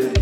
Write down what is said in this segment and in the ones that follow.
night.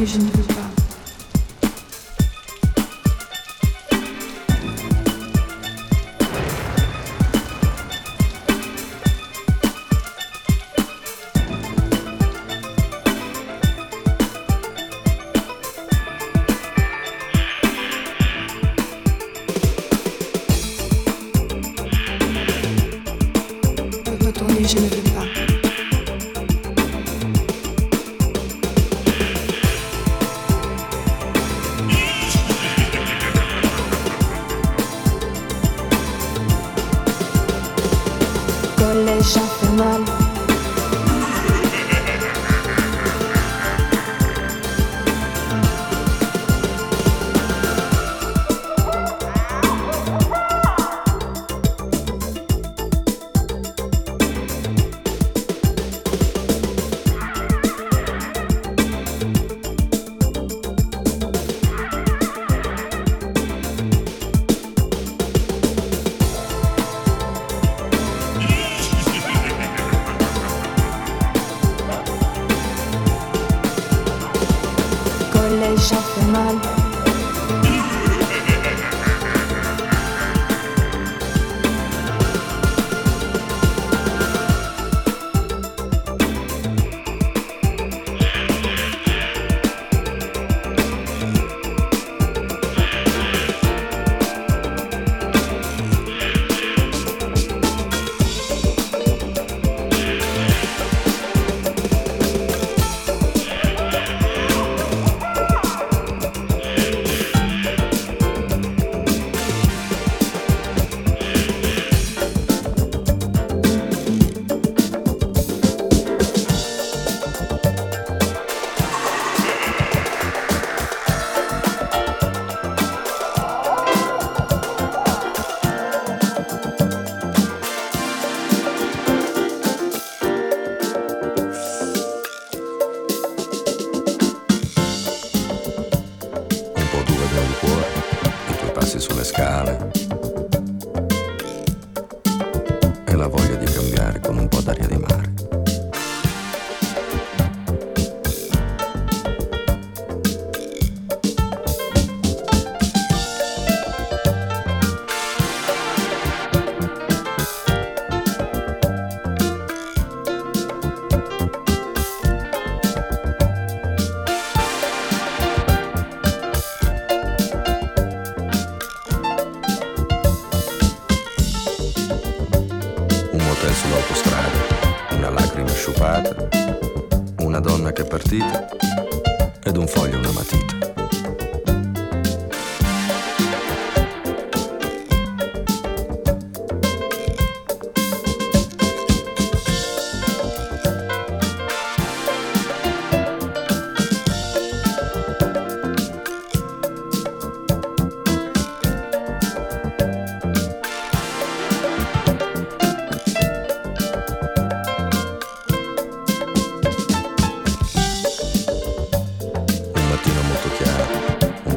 vision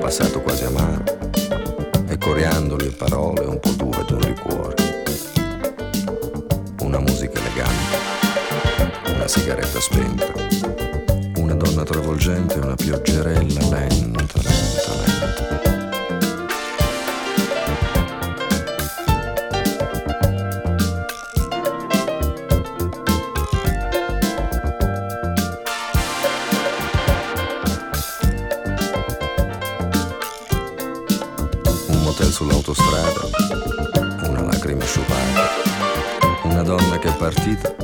passato quasi amaro e coriando le parole un po' dure d'un liquore. Una musica elegante, una sigaretta spenta, una donna travolgente e una pioggerella lenta partita.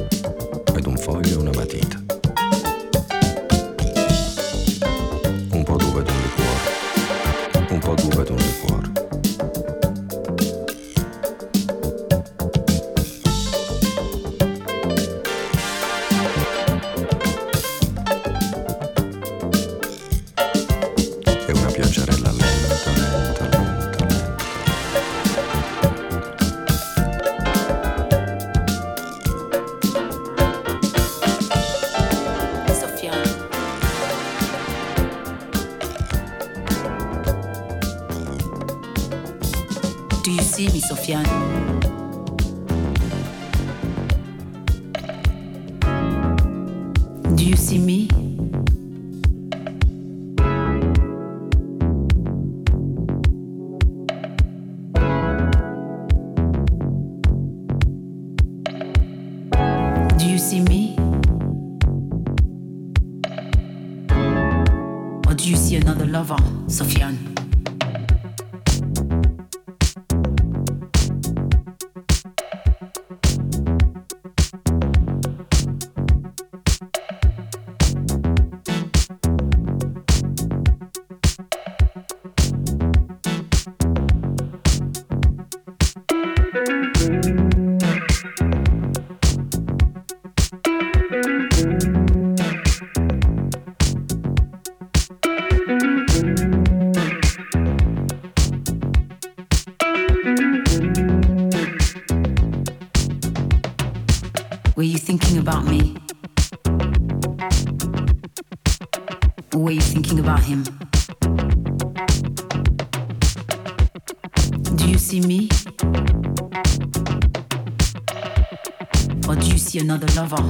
another lover.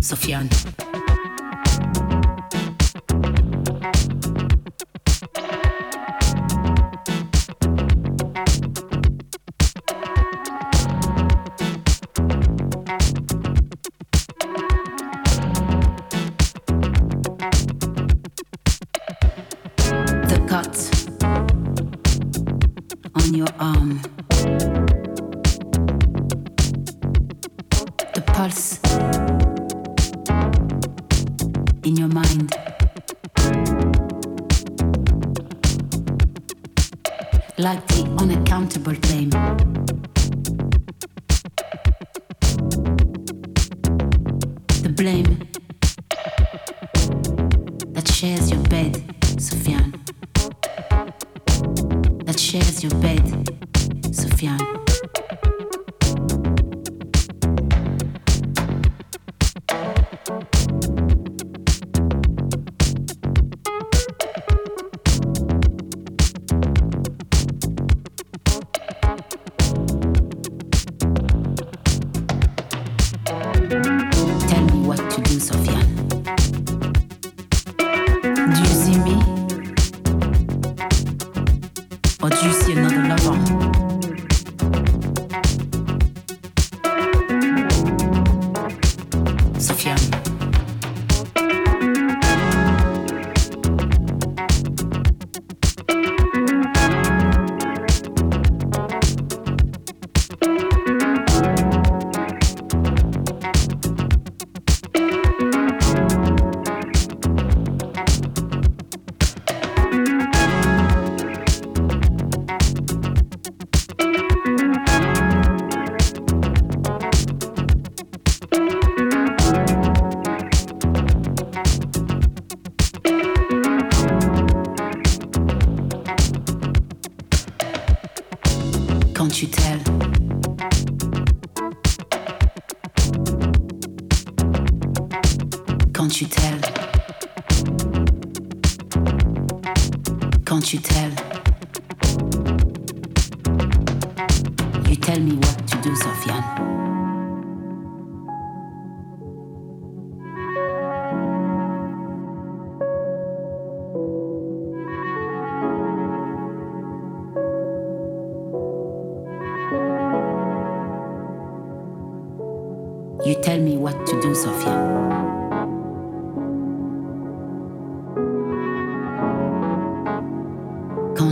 Sofyan.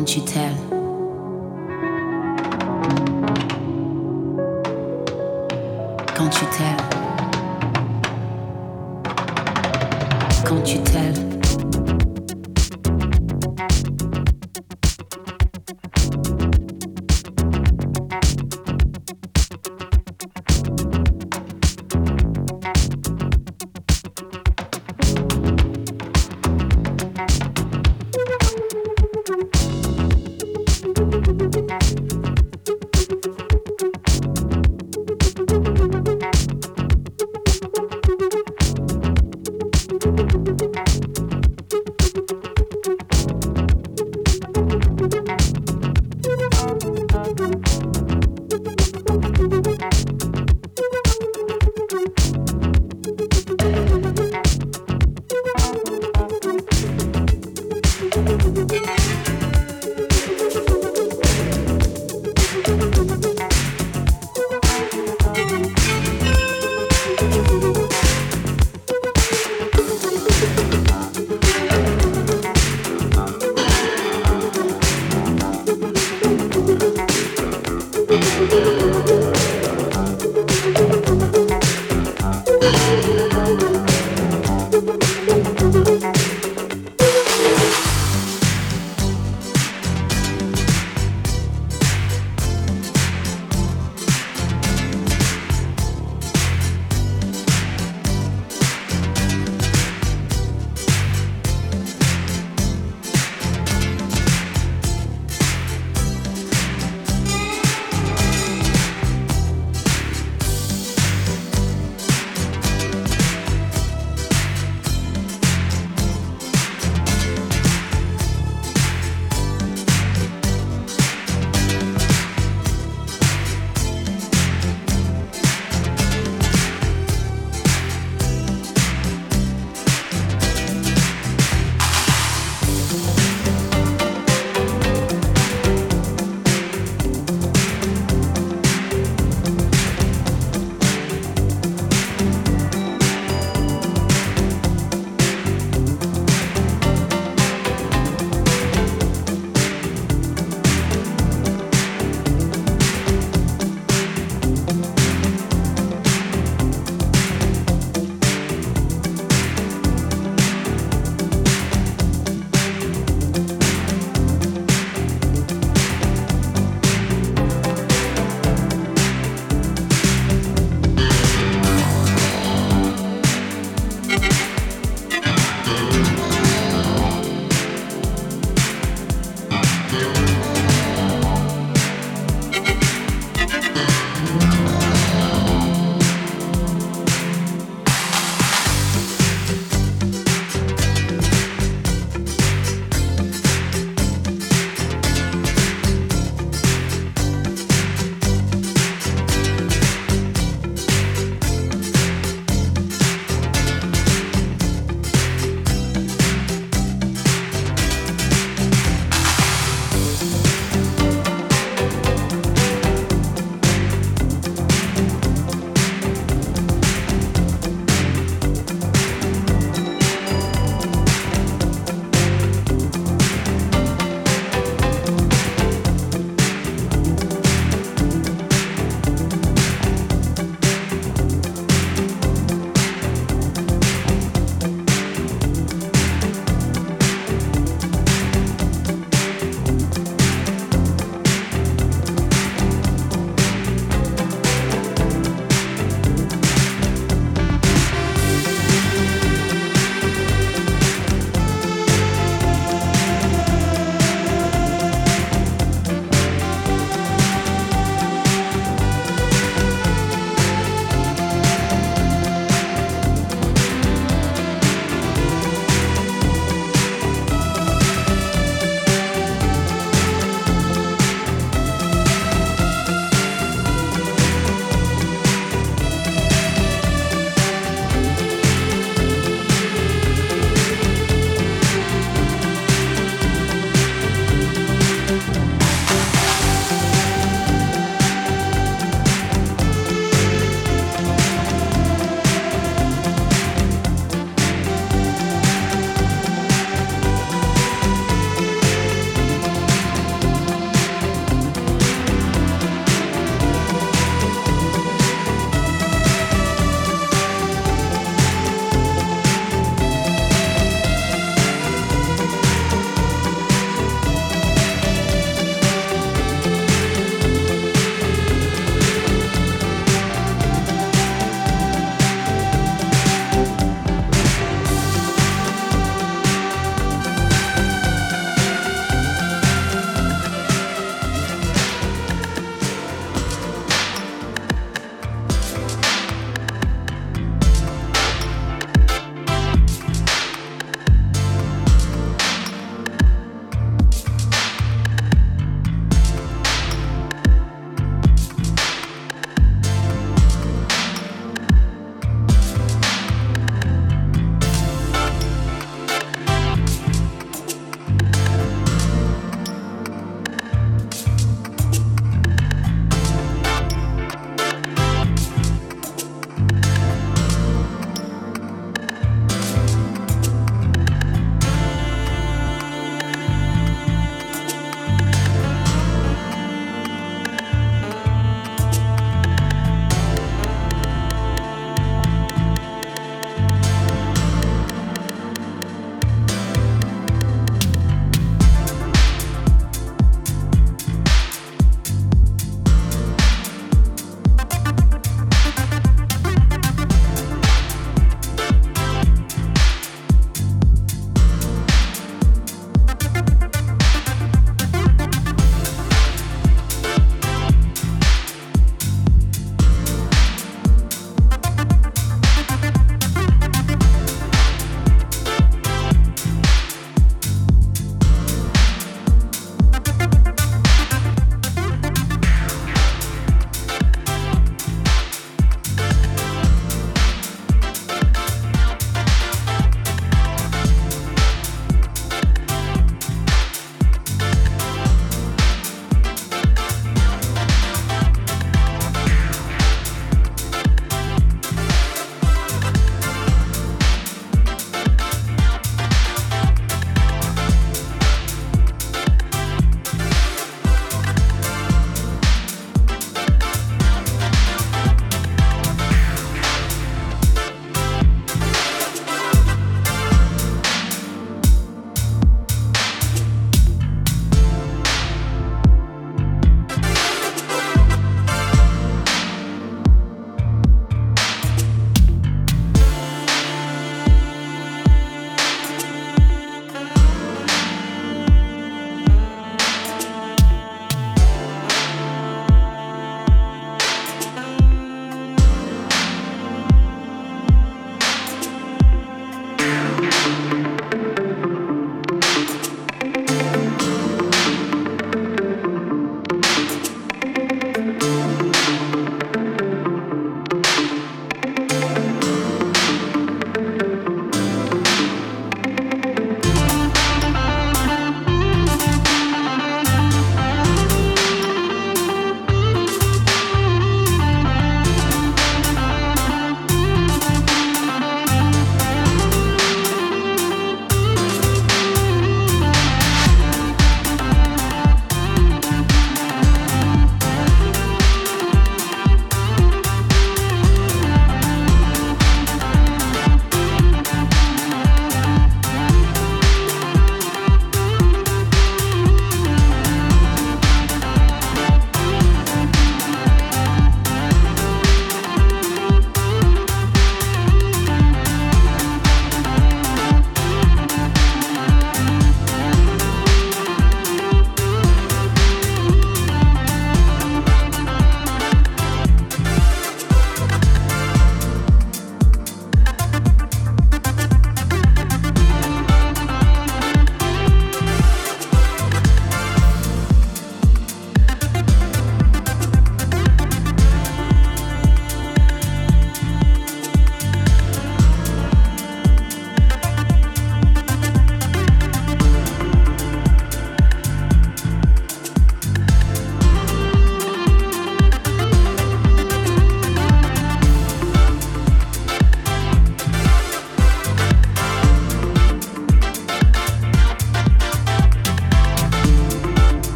won't you tell? Can't you tell? Can't you tell?